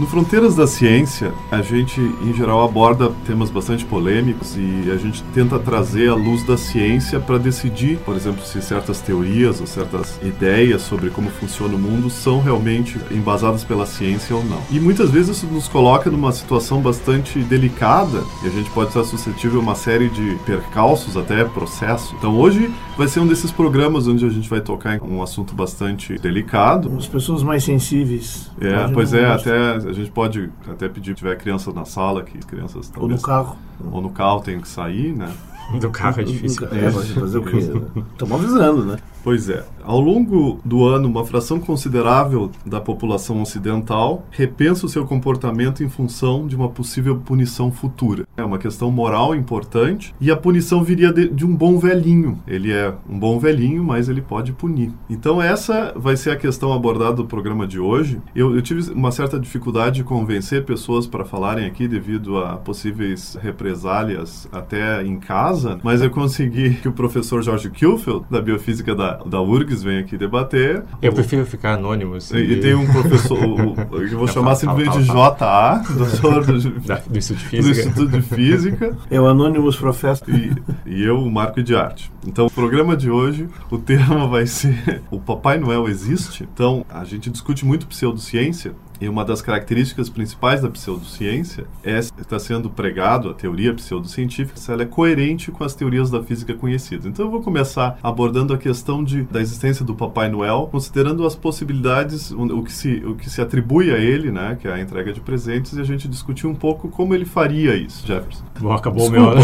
No Fronteiras da Ciência, a gente, em geral, aborda temas bastante polêmicos e a gente tenta trazer a luz da ciência para decidir, por exemplo, se certas teorias ou certas ideias sobre como funciona o mundo são realmente embasadas pela ciência ou não. E muitas vezes isso nos coloca numa situação bastante delicada e a gente pode estar suscetível a uma série de percalços, até processo. Então hoje vai ser um desses programas onde a gente vai tocar em um assunto bastante delicado. As pessoas mais sensíveis. É, pois é, até a gente pode até pedir, se tiver criança na sala, que crianças talvez... Ou no carro. Ou no carro tem que sair, né? Do carro é difícil. É, fazer o quê? Estamos avisando, né? Pois é. Ao longo do ano, uma fração considerável da população ocidental repensa o seu comportamento em função de uma possível punição futura. É uma questão moral importante e a punição viria de, de um bom velhinho. Ele é um bom velhinho, mas ele pode punir. Então, essa vai ser a questão abordada do programa de hoje. Eu, eu tive uma certa dificuldade de convencer pessoas para falarem aqui devido a possíveis represálias até em casa, mas eu consegui que o professor George Kilfield, da Biofísica da da, URGS vem aqui debater. Eu prefiro ficar anônimo. Assim, e, e, tem um professor, o, eu vou chamar simplesmente de JA, doutor do, do, Instituto de Física. Do Instituto de Física. É o Anonymous Professor. E, e eu, o Marco de Arte. Então, o programa de hoje, o tema vai ser O Papai Noel existe? Então, a gente discute muito pseudociência e uma das características principais da pseudociência é está sendo pregado a teoria pseudocientífica, se ela é coerente com as teorias da física conhecidas. Então eu vou começar abordando a questão de, da existência do Papai Noel, considerando as possibilidades, o que se o que se atribui a ele, né, que é a entrega de presentes, e a gente discutir um pouco como ele faria isso, Jefferson. Bom, acabou o meu. Né?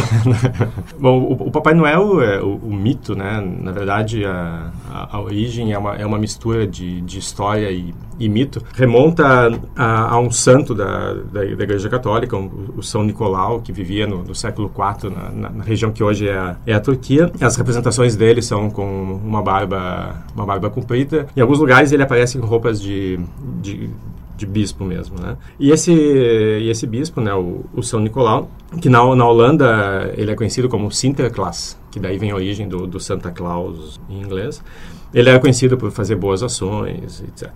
Bom, o, o, Papai Noel é o, o, mito, né? Na verdade, a, a, a, origem é uma, é uma mistura de, de história e, e mito. Remonta a, a, um santo da, da, da Igreja Católica, um, o São Nicolau, que vivia no, no século IV na, na, na, região que hoje é a, é a Turquia. As representações dele são com uma barba, uma barba comprida. Em alguns lugares ele aparece com roupas de, de de bispo mesmo, né? E esse, e esse bispo, né, o, o São Nicolau, que na, na Holanda ele é conhecido como Sinterklaas, que daí vem a origem do, do Santa Claus em inglês. Ele é conhecido por fazer boas ações, etc.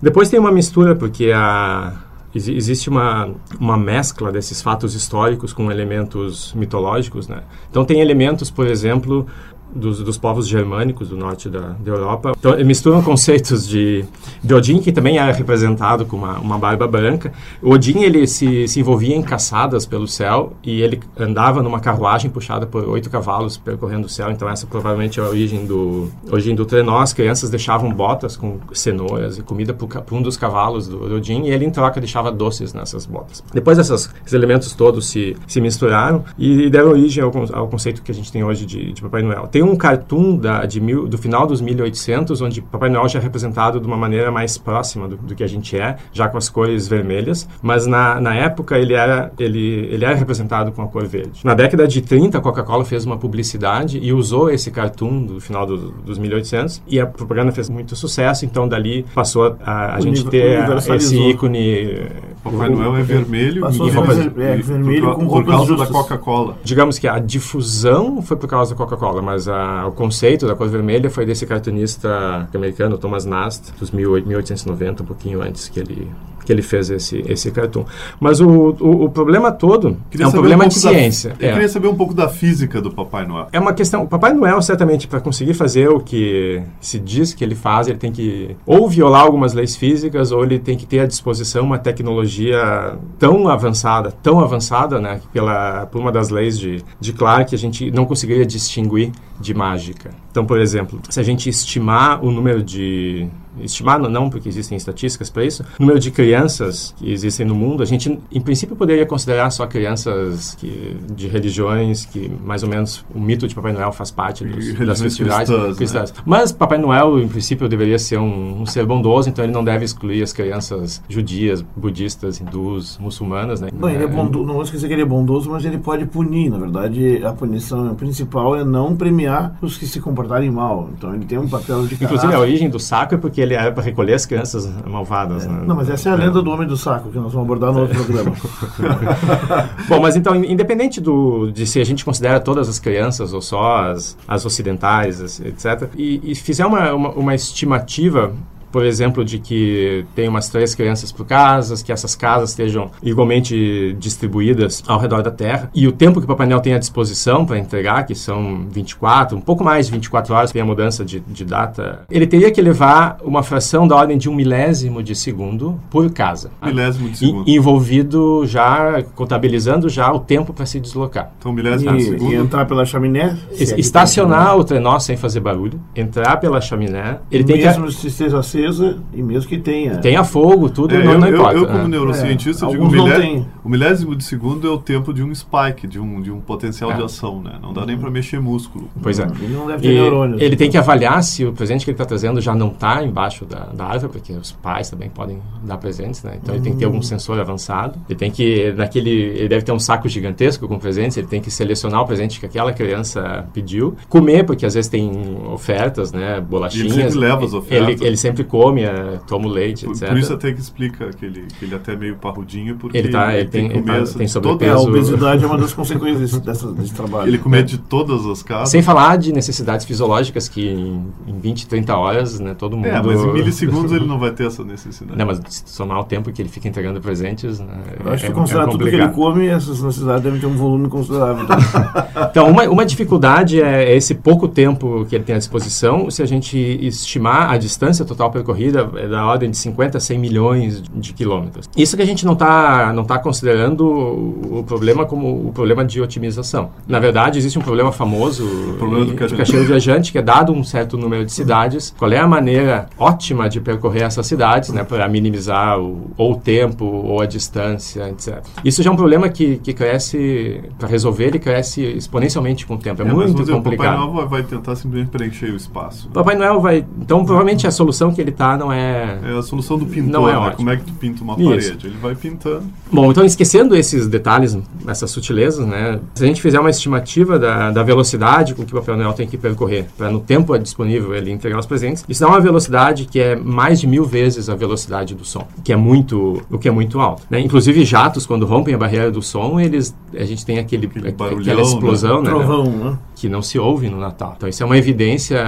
Depois tem uma mistura, porque a, existe uma, uma mescla desses fatos históricos com elementos mitológicos, né? Então tem elementos, por exemplo, dos, dos, povos germânicos do norte da, da, Europa. Então, misturam conceitos de, de Odin, que também era representado com uma, uma barba branca. O Odin, ele se, se envolvia em caçadas pelo céu e ele andava numa carruagem puxada por oito cavalos percorrendo o céu. Então, essa provavelmente é a origem do, origem do trenó. As crianças deixavam botas com cenouras e comida para um dos cavalos do Odin e ele, em troca, deixava doces nessas botas. Depois, essas, esses elementos todos se, se misturaram e deram origem ao, ao conceito que a gente tem hoje de, de Papai Noel. Tem tem um cartoon da, de mil, do final dos 1800, onde Papai Noel já é representado de uma maneira mais próxima do, do que a gente é, já com as cores vermelhas, mas na, na época ele era, ele, ele era representado com a cor verde. Na década de 30, a Coca-Cola fez uma publicidade e usou esse cartoon do final do, dos 1800 e a propaganda fez muito sucesso, então dali passou a, a gente ter esse ícone... Papai Noel é vermelho e, e, é, vermelho por, com por causa da Coca-Cola. Digamos que a difusão foi por causa da Coca-Cola, mas a, o conceito da cor vermelha foi desse cartunista americano, Thomas Nast, dos 1890, um pouquinho antes que ele que ele fez esse, esse cartoon. Mas o, o, o problema todo queria é um problema um de ciência. Da, eu é. queria saber um pouco da física do Papai Noel. É uma questão. O Papai Noel, certamente, para conseguir fazer o que se diz que ele faz, ele tem que ou violar algumas leis físicas, ou ele tem que ter à disposição uma tecnologia tão avançada, tão avançada, né, pela, por uma das leis de, de Clark, a gente não conseguiria distinguir de mágica. Então, por exemplo, se a gente estimar o número de estimar não, porque existem estatísticas para isso, o número de crianças que existem no mundo, a gente em princípio poderia considerar só crianças que, de religiões que mais ou menos o mito de Papai Noel faz parte dos, das festividades cristãs, cristãs. Né? Mas Papai Noel em princípio deveria ser um, um, ser bondoso, então ele não deve excluir as crianças judias, budistas, hindus, muçulmanas, né? Não, ele é bondoso, não vou esquecer que ele é bondoso, mas ele pode punir, na verdade a punição principal é não premiar os que se comportarem mal. Então ele tem um papel de Inclusive a origem do saco é porque ele era para recolher as crianças malvadas. Né? Não, mas essa é a lenda do homem do saco que nós vamos abordar no outro programa. Bom, mas então, independente do, de se a gente considera todas as crianças ou só as, as ocidentais, etc., e, e fizer uma, uma, uma estimativa por exemplo, de que tem umas três crianças por casa, que essas casas estejam igualmente distribuídas ao redor da Terra, e o tempo que o Papai Noel tem à disposição para entregar, que são 24, um pouco mais de 24 horas, tem a mudança de, de data, ele teria que levar uma fração da ordem de um milésimo de segundo por casa. Milésimo de segundo. E, envolvido já, contabilizando já o tempo para se deslocar. Então, milésimo e, de segundo. e entrar pela chaminé. É estacionar o trenó sem fazer barulho, entrar pela chaminé, ele tem mesmo que... se esteja acesa e mesmo que tenha. Tenha fogo, tudo, É, não, eu, não eu- importa. eu, como né? neurocientista, É, eu digo alguns não milé- o milésimo de segundo é o tempo de um spike, de um, de um potencial É. de ação, né? Não dá nem para mexer músculo. Pois é. Ele não deve ter E neurônios. ele tem que avaliar se o presente que ele está trazendo já não está embaixo da, da árvore, porque os pais também podem dar presentes, né? Então ele tem que ter algum sensor avançado. Ele tem que, naquele, ele deve ter um saco gigantesco com presentes. Ele tem que selecionar o presente que aquela criança pediu, comer, porque às vezes tem ofertas, né? Bolachinhas. sempre leva as ofertas. Ele, ele sempre come, é, toma o leite, Por, etc. por isso até que explica que ele, que ele até é meio parrudinho, porque Ele tá- ele tem- que ele tá- tem sobrepeso. É, a obesidade é uma das consequências dessa, desse trabalho. Ele comer de todas as casas. Sem falar de necessidades fisiológicas que em, em 20, 30 horas, né, todo mundo... É, mas em milissegundos ele não vai ter essa necessidade. Não, mas se somar o tempo que ele fica entregando presentes, né, Eu acho que é, considerar é tudo que ele come, essas necessidades devem ter um volume considerável. Então, uma, uma dificuldade é esse pouco tempo que ele tem à disposição. Se a gente estimar a distância total percorrida, é da ordem de 50 a 100 milhões de quilômetros. Isso que a gente não está não tá considerando o problema como o problema de otimização. Na verdade, existe um problema famoso problema do cacheiro. cacheiro viajante, que é dado um certo número de cidades, qual é a maneira ótima de percorrer essas cidades, né, para minimizar o, ou o tempo ou a distância, etc. Isso já é um problema que, que cresce, para resolver, ele cresce exponencialmente com o tempo. É, mas muito vamos dizer, O Papai complicado. Noel vai, tentar simplesmente preencher o espaço. Papai Noel vai. Então, provavelmente a solução que ele não é. É a solução do pintor, Não é né? Como é que tu pinta uma Isso. parede? Ele vai pintando. Bom, então esquecendo esses detalhes, essas sutilezas, né? Se a gente fizer uma estimativa da, da velocidade com que o Papai Noel tem que percorrer para no tempo disponível ele entregar os presentes, isso dá uma velocidade que é mais de mil vezes a velocidade do som, que é muito, o que é muito alto. Né? Inclusive jatos quando rompem a barreira do som, eles, a gente tem aquele, Aquele barulhão, aquela explosão, né? Trovão, né? que não se ouve no Natal. Então isso é uma evidência,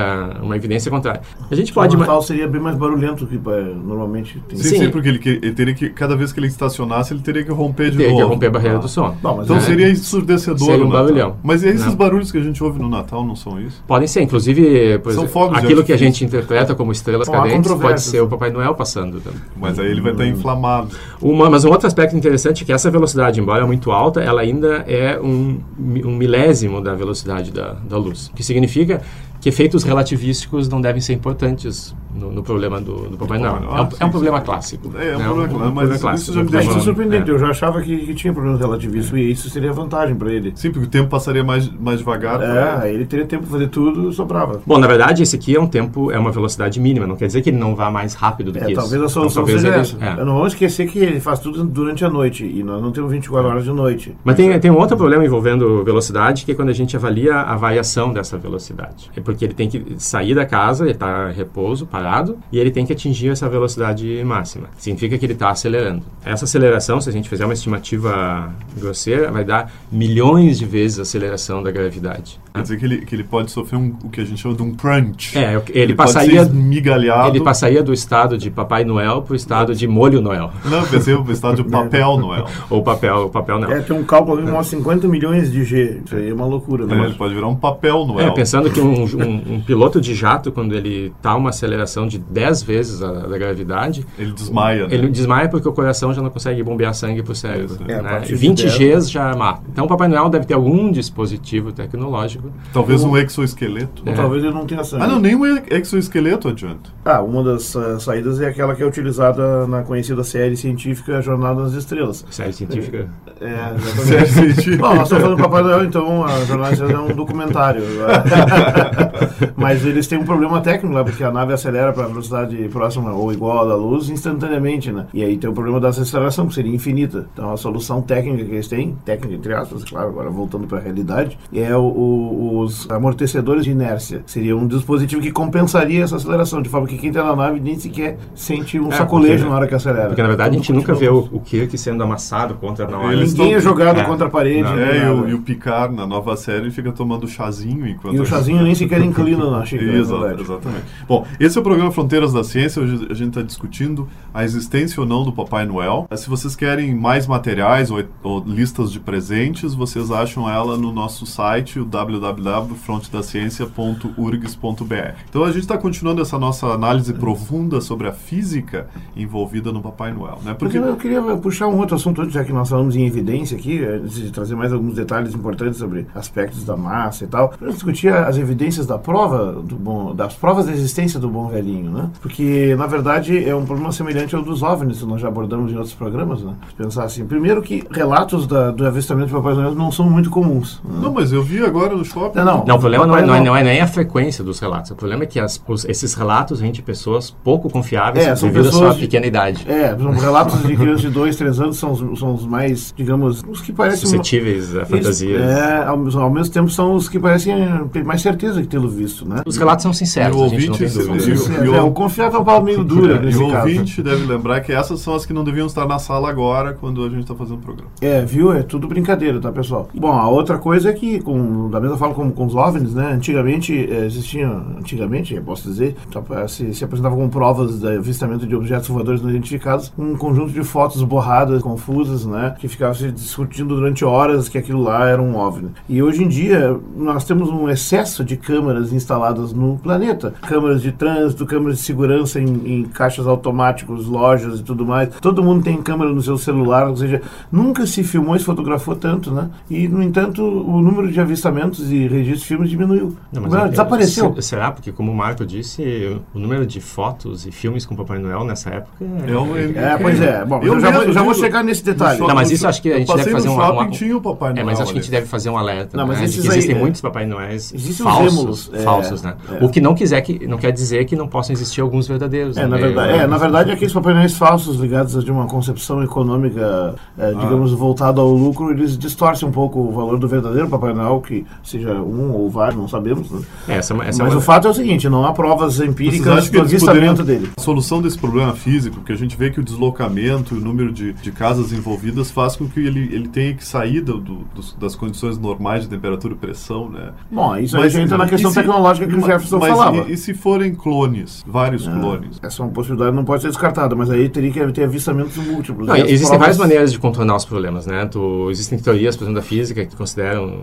uma evidência contrária. A gente O pode ma- Natal seria bem mais barulhento que eh, normalmente tem. Sim, Sim. sim, porque ele, ele teria que, cada vez que ele estacionasse, ele teria que romper de ter novo. que romper a barreira Ah. do som. Bom, mas Então é- seria ensurdecedor Seria um barulhão. Mas esses Não. barulhos que a gente ouve no Natal não são isso? Podem ser, inclusive, por São exemplo, de aquilo que a gente interpreta como estrelas cadentes pode ser o Papai Noel passando. também. Mas aí ele vai Hum. estar inflamado. Uma, mas um outro aspecto interessante é que essa velocidade, embora muito alta, ela ainda é um, um milésimo da velocidade da, da luz. O que significa que efeitos relativísticos não devem ser importantes no, no problema do, do Papai Noel. Ah, É um, sim, é um sim. problema clássico. É, é um né? problema clássico, mas isso já me deixa- isso é surpreendente. É. Eu já achava que, que tinha problemas relativistas e isso seria vantagem para ele. Sim, porque o tempo passaria mais, mais devagar. É, pra- aí ele teria tempo para fazer tudo e sobrava. Bom, na verdade, esse aqui é um tempo, é uma velocidade mínima. Não quer dizer que ele não vá mais rápido do É, que isso. talvez a Então, solução talvez seja ele- essa. é. Não vamos esquecer que ele faz tudo durante a noite e nós não temos 24 horas de noite. Mas tem, tem um outro problema envolvendo velocidade, que é quando a gente avalia a variação dessa velocidade. É porque ele tem que sair da casa, ele está em repouso, parado, e ele tem que atingir essa velocidade máxima. Significa que ele está acelerando. Essa aceleração, se a gente fizer uma estimativa grosseira, vai dar milhões de vezes a aceleração da gravidade. Quer dizer que ele, que ele pode sofrer um, o que a gente chama de um crunch. É, ele, pode passaria... ser esmigalhado. Ele passaria do estado de Papai Noel para o estado de Molho Noel. Não, eu pensei no estado de papel Noel. Ou papel, papel não. É, tem um cálculo ali, uns 50 milhões de G. Isso aí é uma loucura, né? É, Mas- ele pode virar um papel Noel. É, pensando que um, um- um piloto de jato, quando ele está a uma aceleração de 10 vezes a, da gravidade, Ele desmaia. né? ele desmaia porque o coração já não consegue bombear sangue para o cérebro. Isso, é. É, né? de 20 10, Gs já mata. Então o Papai Noel deve ter algum dispositivo tecnológico. Talvez um exoesqueleto. Ou talvez ele não tenha sangue. Ah, não, nem um exoesqueleto adianta. Ah, uma das ah, saídas é aquela que é utilizada na conhecida série científica Jornada nas Estrelas. Série científica. É, Série exatamente. científica. Bom, nós estamos falando do Papai Noel, então a Jornada nas Estrelas é um documentário. Mas eles têm um problema técnico lá, porque a nave acelera para velocidade próxima ou igual à da luz instantaneamente, né? E aí tem o problema da aceleração, que seria infinita. Então a solução técnica que eles têm, técnica entre aspas, claro, agora voltando para a realidade, é o, o, os amortecedores de inércia. Seria um dispositivo que compensaria essa aceleração, de forma que quem está na nave nem sequer sente um É, sacolejo porque- na hora que acelera. Porque na verdade a gente nunca vê o, o Kirk sendo amassado contra na hora. Eles Ninguém é estão- jogado É. contra a parede. Não. É, e o, e o Picard, na nova série, ele fica tomando chazinho enquanto... E o chazinho nem sequer inclina na Exato, exatamente. Bom, esse é o programa Fronteiras da Ciência. Hoje a gente está discutindo a existência ou não do Papai Noel. Se vocês querem mais materiais ou, ou listas de presentes, vocês acham ela no nosso site, o www.frontedaciencia.urgs.br. Então a gente está continuando essa nossa análise profunda sobre a física envolvida no Papai Noel, né? Porque Porque eu queria puxar um outro assunto, já que nós falamos em evidência aqui, antes de trazer mais alguns detalhes importantes sobre aspectos da massa e tal, para discutir as evidências da prova do bom, das provas da existência do bom velhinho, né? Porque na verdade é um problema semelhante ao dos OVNIs, que nós já abordamos em outros programas, né? Pensar assim, primeiro que relatos da- do avistamento de Papai Noel não são muito comuns. né? não, mas eu vi agora no shopping. Não, não. Não, o problema não é, não, é, não é nem a frequência dos relatos. O problema é que as- os- esses relatos vêm de pessoas pouco confiáveis É, são devido à pessoas sua de- pequena idade. É, são relatos de crianças de 2, 3 anos são os, são os mais, digamos, os que parecem... Suscetíveis a Eles- fantasias. É, ao, ao mesmo tempo são os que parecem ter mais certeza de tê-lo visto, né? Os relatos são sinceros, E o não tem ouvinte- dúvida. e o- Sim, e o- é, o confiável é palavra meio dura e o caso. ouvinte deve lembrar que essas são as que não deviam estar na sala agora, quando a gente está fazendo o programa. É, viu? É tudo brincadeira, tá, pessoal? Bom, a outra coisa é que, com, da mesma forma como com os OVNIs, né? Antigamente eh, existiam, antigamente, eu posso dizer, tá, se, se apresentavam com provas de avistamento de objetos voadores não identificados, um conjunto de fotos borradas, confusas, né? Que ficava se discutindo durante horas que aquilo lá era um OVNI. E hoje em dia, nós temos um excesso de câmeras instaladas no planeta. Câmeras de trânsito, câmeras de segurança em, em caixas automáticos, lojas e tudo mais. Todo mundo tem câmera no seu celular, ou seja, nunca se filmou e se fotografou tanto, né? E, no entanto, o número de avistamentos e registros de filmes diminuiu. Não, mas Não, é- desapareceu. se- Será? Porque, como o Marco disse, o número de fotos e filmes com Papai Noel nessa época. É, um- É, pois é. Bom, Eu eu, já, vou, já vou chegar nesse detalhe. Não, mas isso acho que a eu gente deve fazer no uma- shopping, uma- tinha o Papai É, Noel. mas acho que a gente deve fazer um alerta. Não, mas né, esses existem aí, é- muitos Papai Noéis Existem os falsos, é, falsos, né? é. O que não, quiser que, não quer dizer que não possam existir alguns verdadeiros. É, no na meio, verdade, né? é, na verdade, aqueles Papai Noéis falsos ligados a de uma concepção econômica, Ah. é, digamos, voltada ao lucro, eles distorcem um pouco o valor do verdadeiro Papai Noel, que seja um ou vários, não sabemos. Né? É, essa, é essa é Mas uma- o fato é o seguinte, não há provas empíricas do avistamento poderiam- dele. A solução desse problema físico, que a gente vê que o deslocamento e o número de, de casas envolvidas faz com que ele, ele tenha que sair do, do- das condições normais de temperatura e pressão, né? Bom, isso aí já entra na questão e se- tecnológica que o Jefferson mas falava. E, e se forem clones, vários clones? Essa é uma possibilidade não pode ser descartada, mas aí teria que ter avistamentos múltiplos. Não, existem provas- várias maneiras de contornar os problemas, né? Tu, existem teorias, por exemplo, da física que consideram,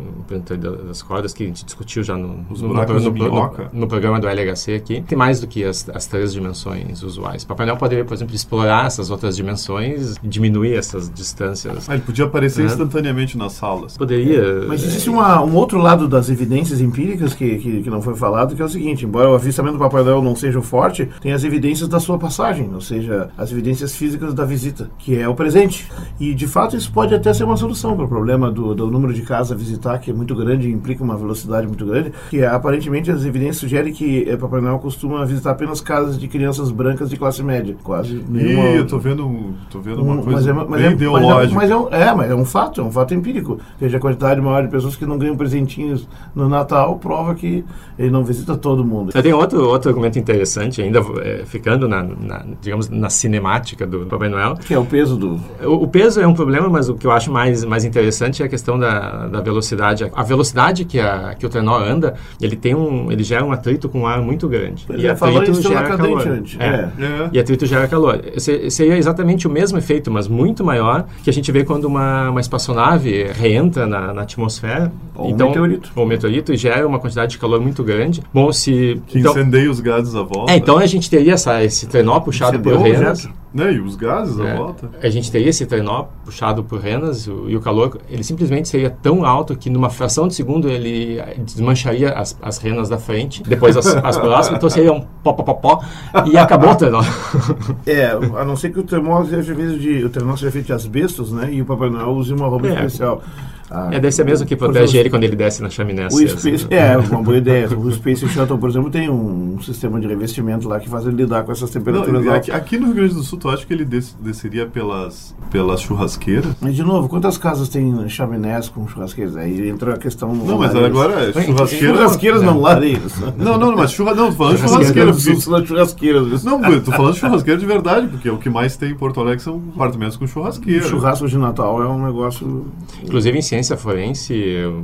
das cordas, que a gente discutiu já no, Os no, no, no- programa do LHC aqui. Tem mais do que as, as três dimensões usuais. Papai Noel poderia, por exemplo, explorar essas outras dimensões e diminuir essas distâncias. Ah, ele podia aparecer instantaneamente nas salas. Poderia... Mas existe uma- um outro lado das evidências empíricas que, que, que não foi falado, que é o seguinte: embora o avistamento do Papai Noel não seja o forte, tem as evidências da sua passagem, ou seja, as evidências físicas da visita, que é o presente. E de fato isso pode até ser uma solução para o problema do, do número de casas a visitar, que é muito grande e implica uma velocidade muito grande, que é, aparentemente as evidências sugerem que eh, Papai Noel costuma visitar apenas casas de crianças brancas de classe média. Quase nenhuma. Ih, eu tô vendo, tô vendo uma Um- coisa mas é, bem mas é- ideológica. Mas é, mas é um, é, mas é um fato, é um fato empírico. Veja, a quantidade maior de pessoas que não ganham presentinhos no Natal prova que ele não visita todo mundo. Tenho outro, outro argumento interessante, ainda eh, ficando na, na, digamos, na cinemática do Papai Noel. Que é o peso do. O, o peso é um problema, mas o que eu acho mais, mais interessante é a questão da, da velocidade. A velocidade que, a, que o trenó anda, ele tem um, ele gera um atrito com um ar muito grande. Ele e falou atrito gera calor. antes. É. É. E atrito gera calor. Se- Seria exatamente o mesmo efeito, mas muito maior, que a gente vê quando uma, uma espaçonave reentra na, na atmosfera. Ou um meteorito. Ou um meteorito, e gera uma quantidade de calor muito grande. Bom, se... Que então- incendeia os gases à volta. é, então a gente teria essa, esse trenó puxado Incendiou por renas. objeto. Né? E os gases É. à volta. A gente teria esse trenó puxado por renas o- e o calor, ele simplesmente seria tão alto que numa fração de segundo ele desmancharia as, as renas da frente, depois as, as próximas, então seria um pó, pó, pó, pó, e acabou o trenó. É, a não ser que o trenó seja feito de, o trenó seja feito de asbestos, né? E o Papai Noel use uma roupa É. especial. Ah, É, deve ser mesmo que por protege exemplo, ele quando ele desce na chaminé. O acesa, Space, né? é, uma boa ideia. O Space Shuttle, por exemplo, tem um sistema de revestimento lá que faz ele lidar com essas temperaturas Não, altas. aqui, aqui no Rio Grande do Sul, tu acha que ele des- desceria pelas, pelas churrasqueiras? Mas, de novo, quantas casas tem chaminés com churrasqueiras? Aí entra a questão... Não, mas agora é churrasqueira. Churrasqueiras não, lareiras. né? Não, não, mas churra, não, tô falando de Churrasqueira, churrasqueira. porque- churrasqueiras. Não, eu tô falando de churrasqueira de verdade, porque o que mais tem em Porto Alegre são apartamentos com churrasqueira. Churrasco de Natal é um negócio... Inclusive em ciência forense,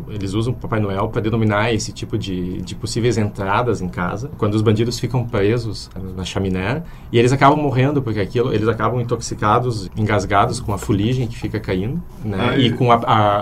eles usam o Papai Noel para denominar esse tipo de, de possíveis entradas em casa, quando os bandidos ficam presos na chaminé e eles acabam morrendo porque aquilo, eles acabam intoxicados, engasgados com a fuligem que fica caindo, né? Ah, e com a,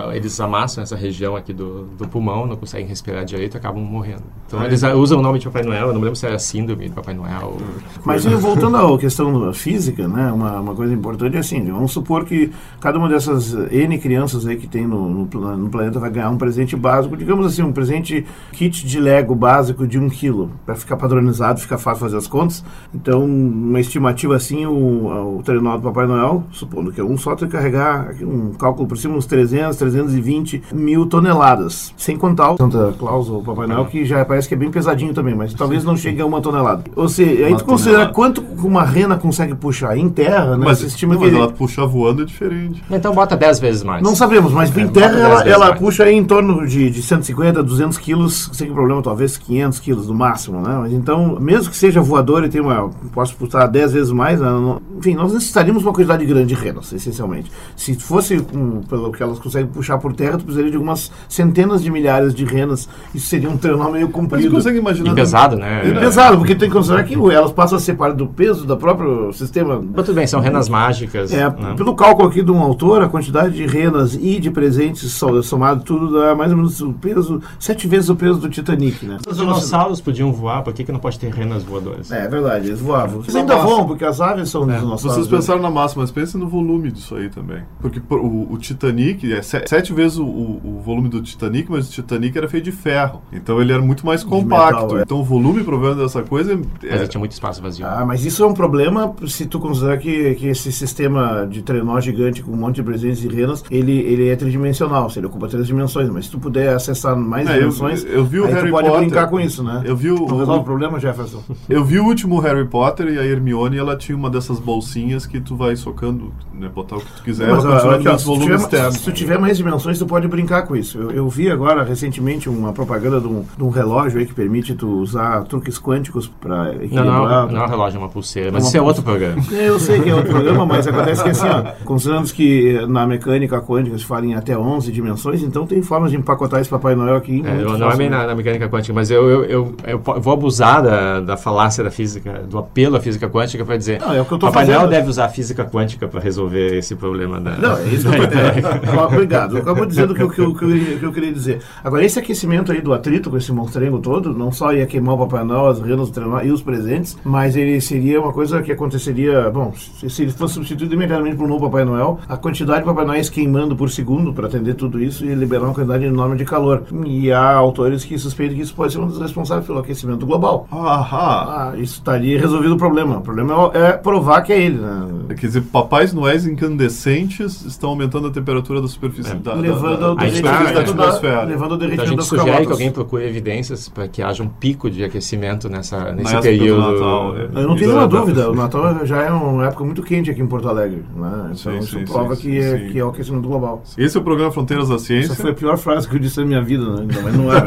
a- eles amassam essa região aqui do, do pulmão, não conseguem respirar direito, acabam morrendo. Então Ah, eles usam o nome de Papai Noel, eu não me lembro se era síndrome de Papai Noel. Mas voltando à questão física, né, uma, uma coisa importante é assim, vamos supor que cada uma dessas N crianças aí que tem no, no, no planeta vai ganhar um presente básico, digamos assim, um presente kit de Lego básico de um quilo, para ficar padronizado, ficar fácil fazer as contas. Então, uma estimativa assim, o, o trenó do Papai Noel, supondo que é um só, tem que carregar um cálculo por cima, uns 300, 320 mil toneladas, sem contar o Santa Claus ou Papai Noel, que já parece que é bem pesadinho também, mas talvez não chegue a uma tonelada. Ou seja, aí tu considera quanto uma rena consegue puxar em terra, né? Mas, Se estima não, que mas ela puxar voando é diferente. Então bota 10 vezes mais. Não sabemos, mas em É, terra ela, ela puxa em torno de, de 150, 200 quilos, sem problema, talvez 500 quilos no máximo, né? Mas então, mesmo que seja voador e tenha uma, possa puxar 10 vezes mais, né, não- enfim, nós necessitaríamos uma quantidade grande de renas, essencialmente. Se fosse um, pelo que elas conseguem puxar por terra, tu precisaria de algumas centenas de milhares de renas, isso seria um trenó meio Mas comprido. consegue imaginar... E pesado, né? E pesado, porque tem que considerar que elas passam a ser parte do peso do próprio sistema Mas tudo bem, são renas mágicas. é, né? pelo cálculo aqui de um autor, a quantidade de renas e de presentes so- somado tudo dá mais ou menos o peso, sete vezes o peso do Titanic, né? Os dinossauros podiam voar, por que, que não pode ter renas voadoras? É, é verdade, eles voavam. Eles ainda voam, porque as aves são É, dinossauros. Vocês né? pensaram na massa, mas pensem no volume disso aí também. Porque por- o, o Titanic é se- sete vezes o, o- o volume do Titanic, mas o Titanic era feito de ferro. Então ele era muito mais compacto. metal, é. Então o volume provavelmente dessa coisa Mas é, ele tinha muito espaço vazio. Ah, mas isso é um problema se tu considerar que, que esse sistema de trenó gigante com um monte de presentes e renas, ele, ele é tridimensional, se ele ocupa três dimensões, mas se tu puder acessar mais É, eu- dimensões, eu vi o aí Harry tu pode Potter. brincar com isso, né? Eu vi o- Tu resolve o problema, Jefferson? Eu vi o último Harry Potter e a Hermione ela tinha uma dessas bolsinhas que tu vai socando, né, botar o que tu quiser, Mas, ela continua aqui, se, volume tiver, externo. se tu tiver mais dimensões, tu pode brincar com isso. Eu, eu vi agora, recentemente, uma propaganda de um, de um relógio aí que permite tu usar truques quânticos para Não, equilibrar. não, não é um relógio, é uma pulseira. Mas Uma isso é outro programa. É, Eu sei que é outro programa, mas acontece que assim, ó, consideramos que na mecânica quântica se fala em até 11 dimensões, então tem formas de empacotar esse Papai Noel aqui. É, não é bem facilmente. na, na mecânica quântica, mas eu, eu, eu, eu vou abusar da, da falácia da física, do apelo à física quântica para dizer Não, é o que eu tô Papai fazendo. Noel deve usar a física quântica para resolver esse problema da... Não, é isso que eu tô é, ó, Obrigado. Eu acabo dizendo o que, eu- que, que, eu- que eu queria dizer. Agora, esse aquecimento aí do atrito com esse monstrengo todo, não só ia queimar o Papai Noel, as renas, e os presentes, mas ele seria uma coisa que aconteceria. Bom, se, ele fosse substituído imediatamente por um novo Papai Noel, a quantidade de Papai Noéis queimando por segundo para atender tudo isso ia liberar uma quantidade enorme de calor. E há autores que suspeitam que isso pode ser um dos responsáveis pelo aquecimento global. Ahá. Ah, isso estaria resolvido o problema. O problema é é provar que é ele, né? Quer dizer, papais noéis incandescentes estão aumentando a temperatura da superfície É. da, levando da, da, da, tá- da derretimento da, atmosfera. levando ao Então a derretimento gente das sugere calotas. que alguém procure evidências para que haja um pico de aquecimento nessa, nesse período. Natal, é. Eu não tenho nenhuma é da- dúvida, o Natal já é uma época muito quente aqui em Porto Alegre. Né? Então Sim, isso sim, prova sim, que, é, sim. que é o aquecimento global. Esse é o programa Fronteiras da Essa Ciência. foi a pior frase que eu disse na minha vida, né? Não, mas não é.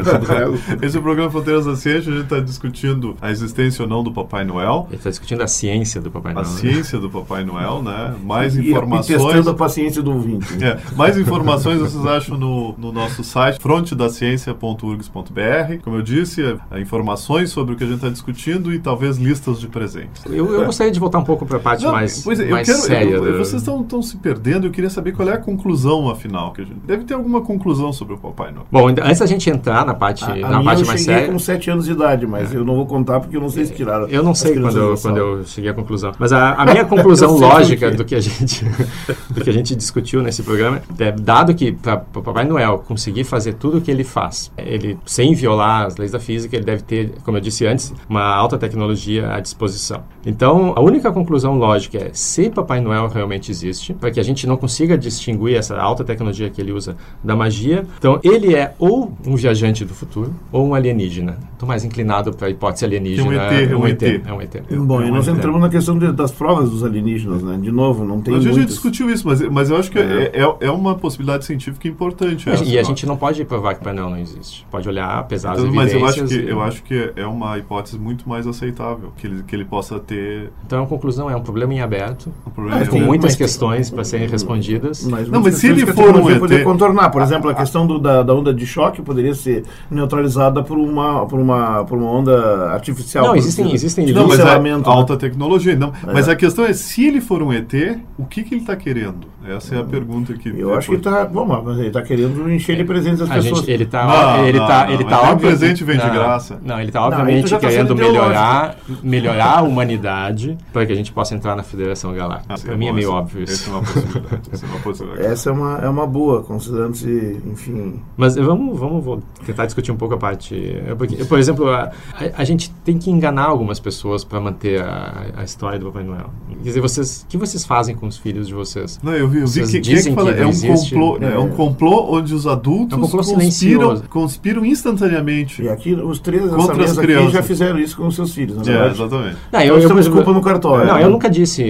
Esse é o programa Fronteiras da Ciência. A gente está discutindo a existência ou não do Papai Noel, Ele está discutindo a ciência do Papai a Noel. né? ciência do Papai Noel, né? Mais E- E informações. testando a paciência do ouvinte. É, mais informações vocês acham no, no nosso site frontedaciencia.urgs.br. Como eu disse, é, é, informações sobre o que a gente está discutindo e talvez listas de presentes. Eu, eu gostaria de voltar um pouco para a parte Não, mais, pois é, eu mais quero- séria. eu- do- Vocês estão se perdendo. Eu queria saber qual é a conclusão, afinal. Que a gente, deve ter alguma conclusão sobre o Papai Noel. Bom, antes da gente entrar na parte, A, a na minha parte eu mais cheguei séria. com 7 anos de idade, mas eu não vou contar porque eu não sei se tiraram. Eu não sei quando eu, quando eu cheguei à conclusão. Mas a, a, a minha conclusão lógica do que a gente do que a gente discutiu nesse programa é dado que para o Papai Noel conseguir fazer tudo o que ele faz, ele sem violar as leis da física, ele deve ter, como eu disse antes, uma alta tecnologia à disposição. Então, a única conclusão lógica é se Papai Noel realmente existe, para que a gente não consiga distinguir essa alta tecnologia que ele usa da magia, então ele é ou um viajante do futuro ou um alienígena. Estou mais inclinado para a hipótese alienígena. É um ET, é um ET. É um ET. Bom, e nós entramos na questão de, das provas dos alienígenas, né? De novo, não tem A gente já muitas. discutiu isso, mas, mas eu acho que é, é, é uma possibilidade científica importante. essa, E a eu gente não pode provar que o painel não existe. Pode olhar, pesar as Então, mas eu acho, evidências. que, e- eu acho que é uma hipótese muito mais aceitável, que ele, que ele possa ter Então, a conclusão é um problema em aberto, um problema. Mas com tem- muitas mas questões para serem respondidas. Mas Não, mas se ele for um tecnologia contornar, por exemplo, a questão do- da, da onda de choque poderia ser neutralizada por uma, por uma, por uma onda artificial. Não, existem- existem de Não, mas é né? alta tecnologia. Não. Mas a questão é, se ele for um ET, o que, que ele está querendo? Essa é a pergunta que... Eu acho que ele tá, bom, mas ele tá querendo encher de presentes as A pessoas. gente, ele tá, Não, ele tá, não, ele tá óbvio- presente vem de graça. Não, ele tá tu obviamente tá querendo melhorar, melhorar a humanidade para que a gente possa entrar na Federação Galáctica. Ah, para mim é meio essa- óbvio isso. Essa é. Essa é uma possibilidade. Essa é uma, é uma boa, considerando-se, enfim. Mas vamos, vamos vou tentar discutir um pouco a parte. é Porque, por exemplo, a, a, a gente tem que enganar algumas pessoas para manter a, a história do Papai Noel. Quer dizer, vocês, o que vocês fazem com os filhos de vocês? Não, eu vi, eu vi Vocês que, quem é que fala? que é um existe. complô, né? é. É. um complô onde os adultos É um conspiram, conspiram instantaneamente. E aqui, os três Contra as crianças. já fizeram isso com os seus filhos, na É, exatamente. Não, Nós temos por culpa exemplo, no cartório. Não, né? eu nunca disse.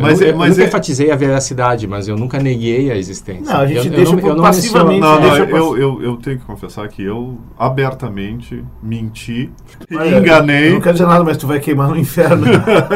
Mas eu, é- eu mas nunca é- enfatizei a veracidade, mas eu nunca neguei a existência. Não, a gente eu, deixa eu não, eu não passivamente, menciono- Não, não, deixa eu, eu, eu tenho que confessar que eu abertamente menti e Eu enganei não quero dizer nada, mas tu vai queimar no inferno.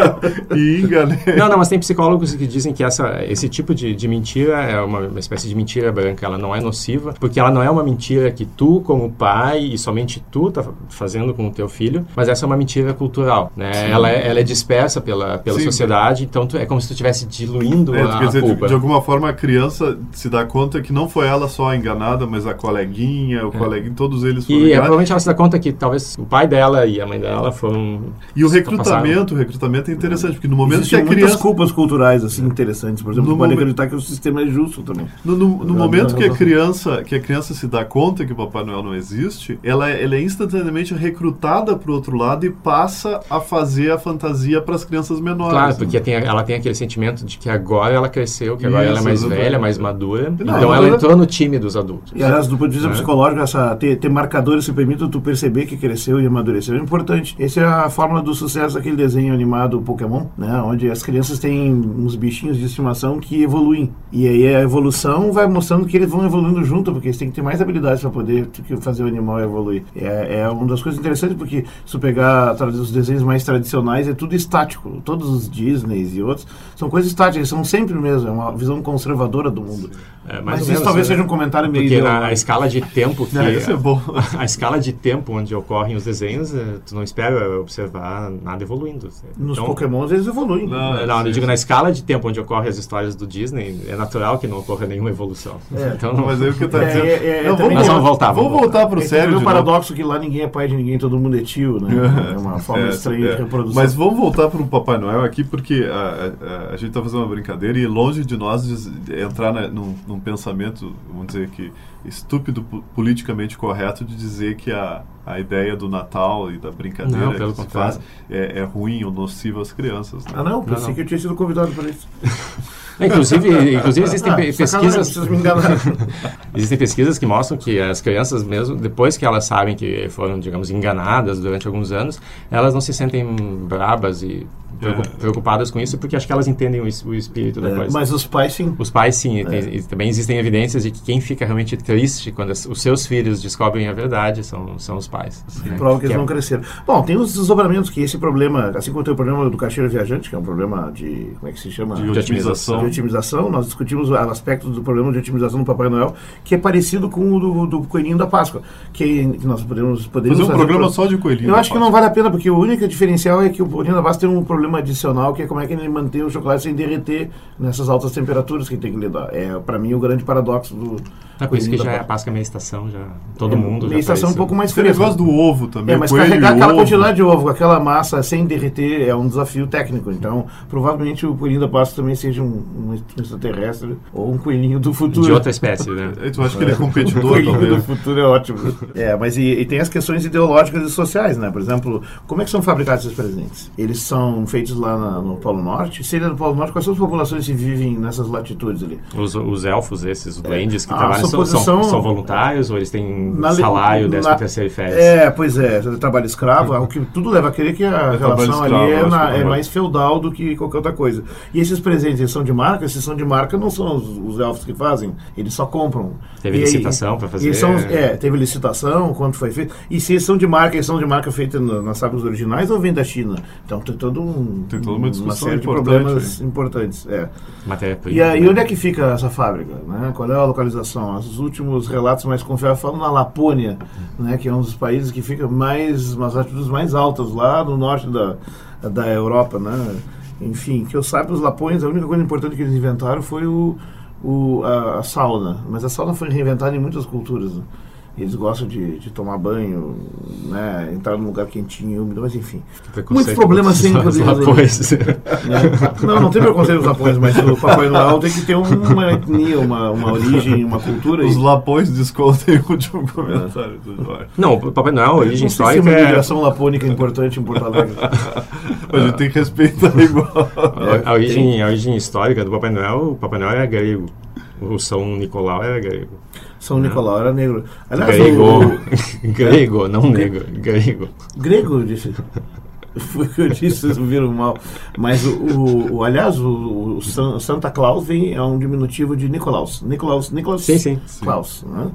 e enganei. Não, não, mas tem psicólogos que dizem que essa, esse tipo de, de mentira é uma, uma espécie de mentira branca. Ela não é nociva, porque ela não é uma mentira que tu, como pai, e somente tu tá fazendo com o teu filho, mas essa é uma mentira cultural, né? Ela é, ela é dispersa pela, pela Sim. sociedade, então tu, é como se tu estivesse diluindo É, a, quer dizer, a de, culpa. de alguma forma a criança se dá conta que não foi ela só a enganada, mas a coleguinha, o coleguinha, todos eles foram É. E é, enganados. provavelmente ela se dá conta que talvez o pai dela e a mãe dela foram. E o recrutamento, o recrutamento é interessante, porque no momento Existem que a criança culpas culturais assim interessantes. Por exemplo, No pode acreditar que o sistema é justo também. No, no- no momento que a criança que a criança se dá conta que o Papai Noel não existe, ela, é- ela é instantaneamente recrutada para o outro lado e passa a fazer a fantasia para as crianças menores. Claro, né? porque tem, ela tem aquele sentimento de que agora ela cresceu, que agora ela é Isso, mais exatamente. velha, mais madura. Não, então ela- entrou no time dos adultos. E aliás, do ponto de vista É. psicológico, essa, ter, ter marcadores que permitam tu perceber que cresceu e amadureceu é importante. Essa é a fórmula do sucesso daquele desenho animado Pokémon, né? Onde as crianças têm uns bichinhos de estimação que evoluem. E aí a evolução vai mostrando que eles vão evoluindo junto, porque eles têm que ter mais habilidades para poder fazer o animal evoluir. É, é uma das coisas interessantes, porque se tu pegar os desenhos mais tradicionais, é tudo estático. Todos os Disneys e outros são coisas estáticas, são sempre mesmo. É uma visão conservadora do mundo. É, Mas ou isso talvez né? seja um comentário meio Porque na a ideológico. escala de tempo que. É, isso é bom. A escala de tempo onde ocorrem os desenhos, eh, tu não espera observar nada evoluindo. Nos Então, Pokémons eles evoluem. Não, Não, eu sim, digo na escala de tempo onde ocorrem as histórias do Disney, é natural que não ocorra nenhuma evolução. É. Então, Mas aí o que eu tô É, dizendo. é, é, Não, também Nós vamos voltar, Vamos vamos voltar para o Esse sério. é novo. paradoxo que lá ninguém é pai de ninguém, todo mundo é tio, né? É uma forma É, estranha é. de reprodução. Mas vamos voltar para o Papai Noel aqui, porque a, a- a gente está fazendo uma brincadeira e longe de nós entrar na- num, num pensamento, vamos dizer que estúpido, po- politicamente correto, de dizer que a, a ideia do Natal e da brincadeira Não, pelo que se faz é, é ruim ou nociva às crianças. né? Ah, não, pensei não. que eu tinha sido convidado para isso. inclusive, inclusive existem Ah, pesquisas. Existem pesquisas que mostram que as crianças mesmo, depois que elas sabem que foram, digamos, enganadas durante alguns anos, elas não se sentem brabas e É. preocupadas com isso, porque acho que elas entendem o, es- o espírito da É, coisa. mas os pais, sim. Os pais, sim, tem- e também existem evidências de que quem fica realmente triste quando as- os seus filhos descobrem a verdade são, são os pais. né? Prova que Que eles é- não cresceram. Bom, tem os desdobramentos que esse problema, assim como tem o problema do caixeiro viajante, que é um problema de, como é que se chama? De De otimização. de otimização, nós discutimos o aspecto do problema de otimização do Papai Noel, que é parecido com o do, do coelhinho da Páscoa, que, que nós podemos, poderíamos Fazer um programa pro- só de coelhinho. Eu da acho que Páscoa. não vale a pena, porque o único diferencial é que o bolinho da Páscoa tem um problema adicional, que é como é que ele mantém o chocolate sem derreter nessas altas temperaturas que tem que lidar. É, para mim, o grande paradoxo do, É por isso que já é a Páscoa. Páscoa meia estação, já todo É, mundo já meia estação faz um pouco mais Tem fresca. negócio do ovo também. É, mas carregar aquela ovo. quantidade de ovo, com aquela massa sem derreter, é um desafio técnico. Então, provavelmente o coelhinho da Páscoa também seja um, um extraterrestre ou um coelhinho do futuro. de outra espécie, né? Aí Tu acha que ele é O competidor, coelhinho do futuro é ótimo. É, mas e, e tem as questões ideológicas e sociais, né? Por exemplo, como é que são fabricados esses presentes? Eles são feitos lá na- no Polo Norte? Se ele é do Polo Norte, quais são as populações que vivem nessas latitudes ali? Os, os elfos, esses, os duendes que A trabalham, são, são, voluntários ou eles têm Na salário, na- 13 terceiro e férias? É, pois é, trabalho escravo, o que tudo leva a crer que a relação escravo, ali é, na- é é mais feudal do que qualquer outra coisa. E esses presentes, são de marca? Esses são de marca não são os, os elfos que fazem, eles só compram. Teve E licitação pra e fazer? são- é, teve licitação, quanto foi feito. E se eles são de marca, eles são de marca feita na- nas fábricas originais ou vem da China? Então tem todo um, Tem toda uma discussão série de problemas importantes. É. E aí, onde é que fica essa fábrica? Né? Qual é a localização? Os últimos relatos mais confiáveis falam na Lapônia, né? que é um dos países que fica mais, umas altitudes mais altas, lá no norte da, da Europa. Né? Enfim, que eu saiba, os lapões, a única coisa importante que eles inventaram foi o, o, a, a sauna. Mas a sauna foi reinventada em muitas culturas. né? Eles gostam de, de tomar banho, né? entrar num lugar quentinho e úmido, mas enfim. Muitos problemas sem os poder resolver. lapões. Não, não tem preconceito dos lapões, mas o Papai Noel tem que ter uma etnia, uma, uma origem, uma cultura. Os e- lapões descontem o último comentário do Jorge. Não, o Papai Noel, a origem histórica uma é... imigração lapônica é importante em Porto Alegre. Mas a gente tem que respeitar igual. A, a origem, a origem histórica do Papai Noel, o Papai Noel era grego. O São Nicolau era grego. São Nicolau era negro. Aliás, grego. o, grego, não negro. Grego. grego, disse. Foi o que eu disse, vocês viram mal. Mas o, o, o- aliás, o, o San- Santa Claus vem, é um diminutivo de Nicolaus. Nicolaus, Nicolas Sim, sim. Claus, né?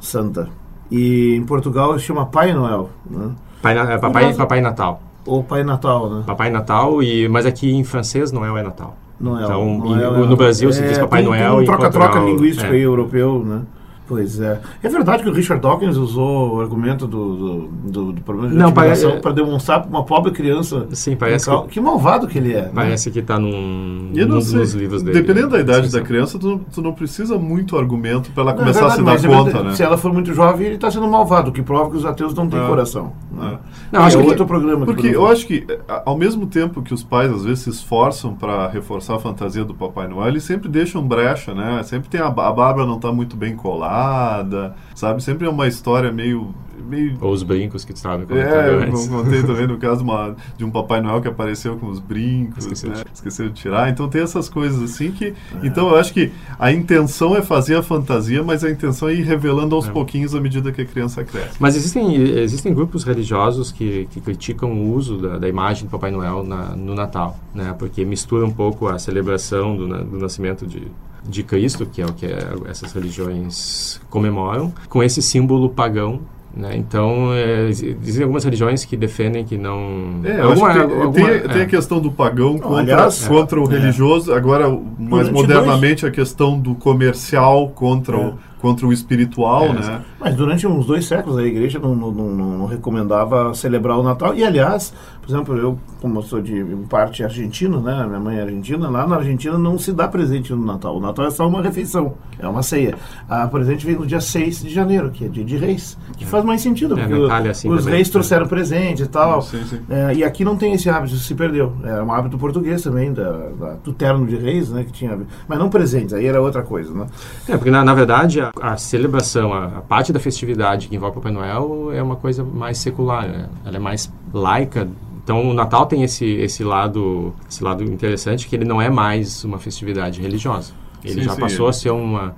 Santa. E em Portugal chama Pai Noel, né? Pai, é papai, papai Natal. Ou Pai Natal, né? Papai Natal, e, mas aqui em francês Noel é Natal. Noel. Então, Noel em- é- no Brasil se diz Papai tem- Noel Tem um e troca-troca Portugal, linguístico é. aí europeu, né? Pois é. É verdade que o Richard Dawkins usou o argumento do, do, do, do problema de Não, intimidação parece- para demonstrar para uma pobre criança. Sim, parece que, que malvado que ele é. né? parece que tá num, eu num sei, dos livros dele. dependendo da idade da criança, tu, tu não precisa muito argumento para ela Não, é começar a se verdade, dar mas é conta, né? Se ela for muito jovem, ele está sendo malvado, o que prova que os ateus não têm É. coração. Né? Não, acho é que- outro programa. que Porque eu acho que, a- ao mesmo tempo que os pais às vezes se esforçam para reforçar a fantasia do Papai Noel, eles sempre deixam brecha, né? Sempre tem a, a barba não tá muito bem colada, sabe? Sempre é uma história meio. Meio Ou os brincos que tu estava me é, comentando eu contei também no caso uma- de um Papai Noel que apareceu com os brincos, Esqueceu né? de- esqueceu de tirar. Então tem essas coisas assim que. Então eu acho que a intenção é fazer a fantasia, mas a intenção é ir revelando aos É. pouquinhos à medida que a criança cresce. Mas existem, existem grupos religiosos que, que criticam o uso da, da imagem do Papai Noel na- no Natal, né? Porque mistura um pouco a celebração do, do nascimento de, de Cristo, que é o que é- essas religiões comemoram, com esse símbolo pagão. Né? Então, é, exi- existem algumas religiões que defendem que não... É, alguma- que tem, alguma- tem, é. tem a questão do pagão contra, aliás, contra o é. religioso, agora, mais modernamente, a questão do comercial contra, É. o, contra o espiritual, É, né? Mas durante uns dois séculos a igreja não, não, não- não recomendava celebrar o Natal. E aliás, por exemplo, eu, como eu sou de parte argentino, né? Minha mãe é argentina, lá na Argentina não se dá presente no Natal. O Natal é só uma refeição, é uma ceia. A presente vem no dia 6 de janeiro, que é dia de reis, que faz mais sentido, É, porque é assim os também. reis trouxeram presente e tal. Sim, sim. É, e aqui não tem esse hábito, isso se perdeu. Era um hábito português também, da, da- do terno de reis, né? Que tinha, mas não presentes, aí era outra coisa, né? É, porque na, na verdade a, a celebração, a, a parte da festividade que envolve o Papai Noel é uma coisa mais secular, né? ela é mais laica. Então o Natal tem esse, esse lado esse lado interessante que ele não é mais uma festividade religiosa. Ele Sim, já sim, passou a ser uma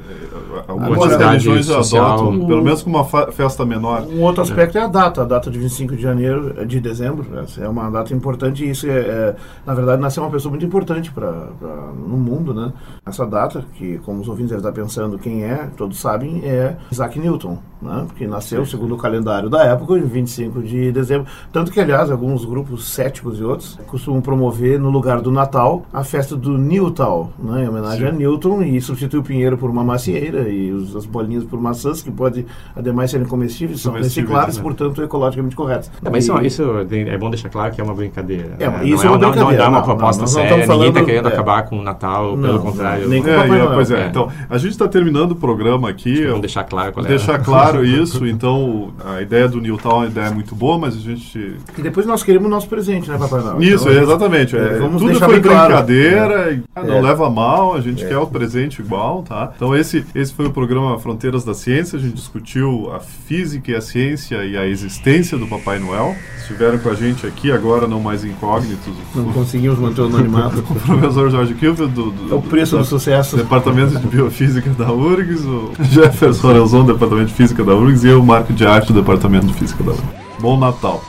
Algumas atividade religiões social. adotam, pelo menos com uma festa menor. Um outro aspecto é a data, a data de 25 de janeiro, de dezembro. Essa é uma data importante e isso é, é, na verdade, nasceu uma pessoa muito importante para no mundo, né? Essa data, que como os ouvintes devem estar pensando quem é, todos sabem, é Isaac Newton, né? Que nasceu, segundo o calendário da época, em 25 de dezembro. Tanto que, aliás, alguns grupos céticos e outros costumam promover, no lugar do Natal, a festa do Newtal, né? Em homenagem a Newton, Newton e substitui o pinheiro por uma macieira e os, as bolinhas por maçãs, que podem, ademais, serem comestíveis, são Comestíveis, recicláveis, né? portanto, ecologicamente corretas. É, mas E- isso, isso é bom deixar claro que é uma brincadeira. É, né? isso não é uma não- brincadeira, Não, é uma não, proposta não, séria, estamos ninguém está falando- querendo é. acabar com o Natal, Não, pelo não, contrário. nem com É, Papai e, Noel. pois é, É. então, a gente está terminando o programa aqui. Vamos deixar claro qual é. deixar claro isso, então a ideia do Newton é uma ideia muito boa, mas a gente. E depois nós queremos o nosso presente, né, Papai Noel? Isso, Então, exatamente. é, vamos tudo foi claro. brincadeira, não É. leva mal, a gente quer o presente igual, tá? Então esse, esse foi o programa Fronteiras da Ciência, a gente discutiu a física e a ciência e a existência do Papai Noel. Estiveram com a gente aqui, agora não mais incógnitos, Não conseguimos manter o anonimato. o professor Jorge Kilfield do, do, É o preço da- do sucesso. Departamento de Biofísica da URGS, o Jefferson Arelzon, do Departamento de Física da URGS, e eu, Marco de Arte, do Departamento de Física da URGS. Bom Natal!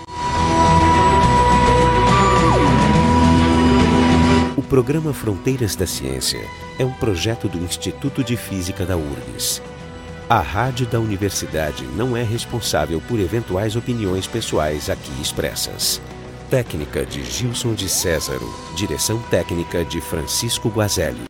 Programa Fronteiras da Ciência é um projeto do Instituto de Física da URGS. A rádio da universidade não é responsável por eventuais opiniões pessoais aqui expressas. Técnica de Gilson de Césaro. Direção técnica de Francisco Guazelli.